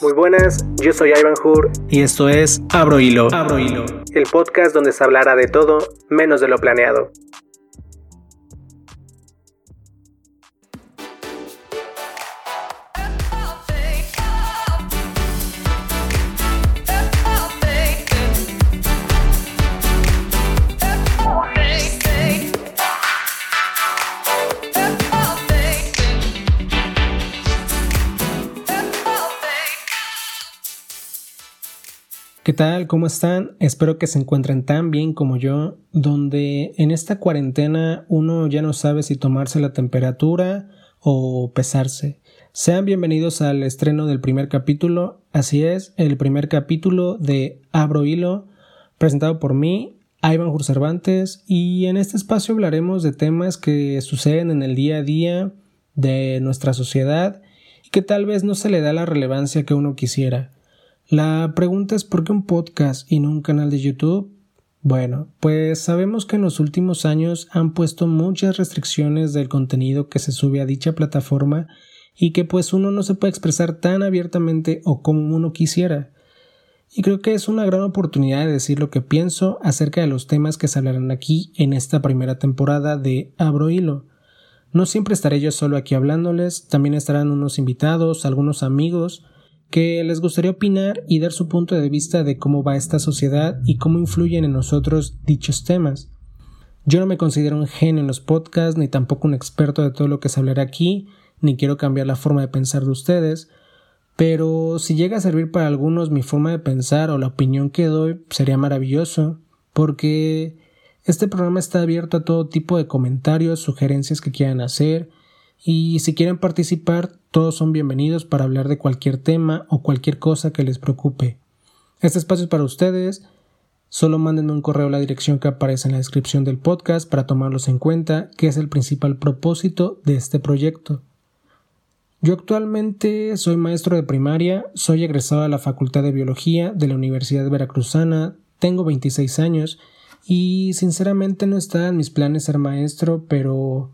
Muy buenas, yo soy Ivan Hur y esto es Abro Hilo. Abro Hilo, el podcast donde se hablará de todo menos de lo planeado. ¿Qué tal? ¿Cómo están? Espero que se encuentren tan bien como yo, donde en esta cuarentena uno ya no sabe si tomarse la temperatura o pesarse. Sean bienvenidos al estreno del primer capítulo, así es, el primer capítulo de Abro Hilo, presentado por mí, Ivan Cervantes, y en este espacio hablaremos de temas que suceden en el día a día de nuestra sociedad y que tal vez no se le da la relevancia que uno quisiera. La pregunta es ¿por qué un podcast y no un canal de YouTube? Bueno, pues sabemos que en los últimos años han puesto muchas restricciones del contenido que se sube a dicha plataforma y que pues uno no se puede expresar tan abiertamente o como uno quisiera. Y creo que es una gran oportunidad de decir lo que pienso acerca de los temas que se hablarán aquí en esta primera temporada de Abro Hilo. No siempre estaré yo solo aquí hablándoles, también estarán unos invitados, algunos amigos, que les gustaría opinar y dar su punto de vista de cómo va esta sociedad y cómo influyen en nosotros dichos temas. Yo no me considero un genio en los podcasts, ni tampoco un experto de todo lo que se hablará aquí, ni quiero cambiar la forma de pensar de ustedes, pero si llega a servir para algunos mi forma de pensar o la opinión que doy, sería maravilloso, porque este programa está abierto a todo tipo de comentarios, sugerencias que quieran hacer, y si quieren participar, todos son bienvenidos para hablar de cualquier tema o cualquier cosa que les preocupe. Este espacio es para ustedes. Solo mándenme un correo a la dirección que aparece en la descripción del podcast para tomarlos en cuenta, que es el principal propósito de este proyecto. Yo actualmente soy maestro de primaria, soy egresado a la Facultad de Biología de la Universidad Veracruzana, tengo 26 años y sinceramente no está en mis planes ser maestro, pero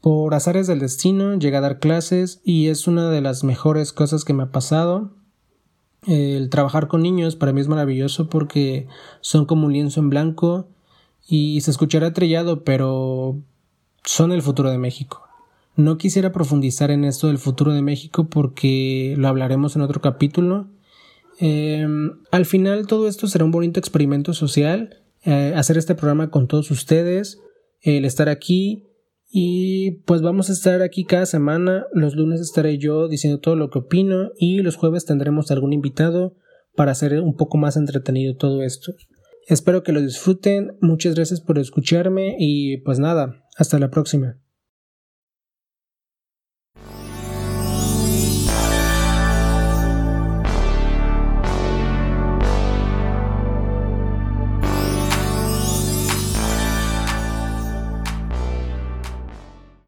por azares del destino llegué a dar clases y es una de las mejores cosas que me ha pasado. El trabajar con niños para mí es maravilloso porque son como un lienzo en blanco y se escuchará trillado, pero son el futuro de México. No quisiera profundizar en esto del futuro de México porque lo hablaremos en otro capítulo. Em, al final todo esto será un bonito experimento social, eh, hacer este programa con todos ustedes, el estar aquí y pues vamos a estar aquí cada semana. Los lunes estaré yo diciendo todo lo que opino y los jueves tendremos algún invitado para hacer un poco más entretenido todo esto. Espero que lo disfruten. Muchas gracias por escucharme y pues nada, hasta la próxima.